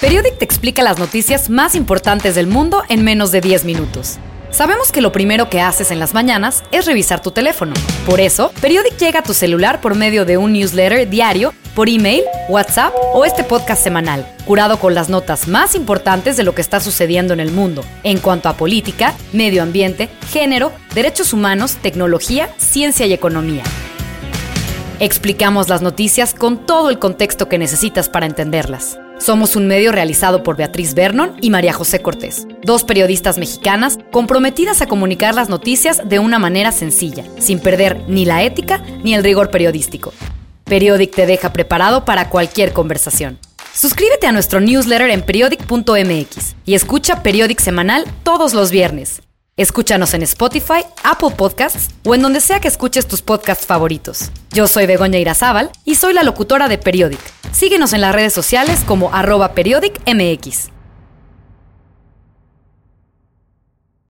Periodic te explica las noticias más importantes del mundo en menos de 10 minutos. Sabemos que lo primero que haces en las mañanas es revisar tu teléfono. Por eso, Periodic llega a tu celular por medio de un newsletter diario, por email, WhatsApp o este podcast semanal, curado con las notas más importantes de lo que está sucediendo en el mundo, en cuanto a política, medio ambiente, género, derechos humanos, tecnología, ciencia y economía. Explicamos las noticias con todo el contexto que necesitas para entenderlas. Somos un medio realizado por Beatriz Vernon y María José Cortés, dos periodistas mexicanas comprometidas a comunicar las noticias de una manera sencilla, sin perder ni la ética ni el rigor periodístico. Periodic te deja preparado para cualquier conversación. Suscríbete a nuestro newsletter en periodic.mx y escucha Periodic semanal todos los viernes. Escúchanos en Spotify, Apple Podcasts o en donde sea que escuches tus podcasts favoritos. Yo soy Begoña Irazábal y soy la locutora de Periodic. Síguenos en las redes sociales como arroba periodicmx.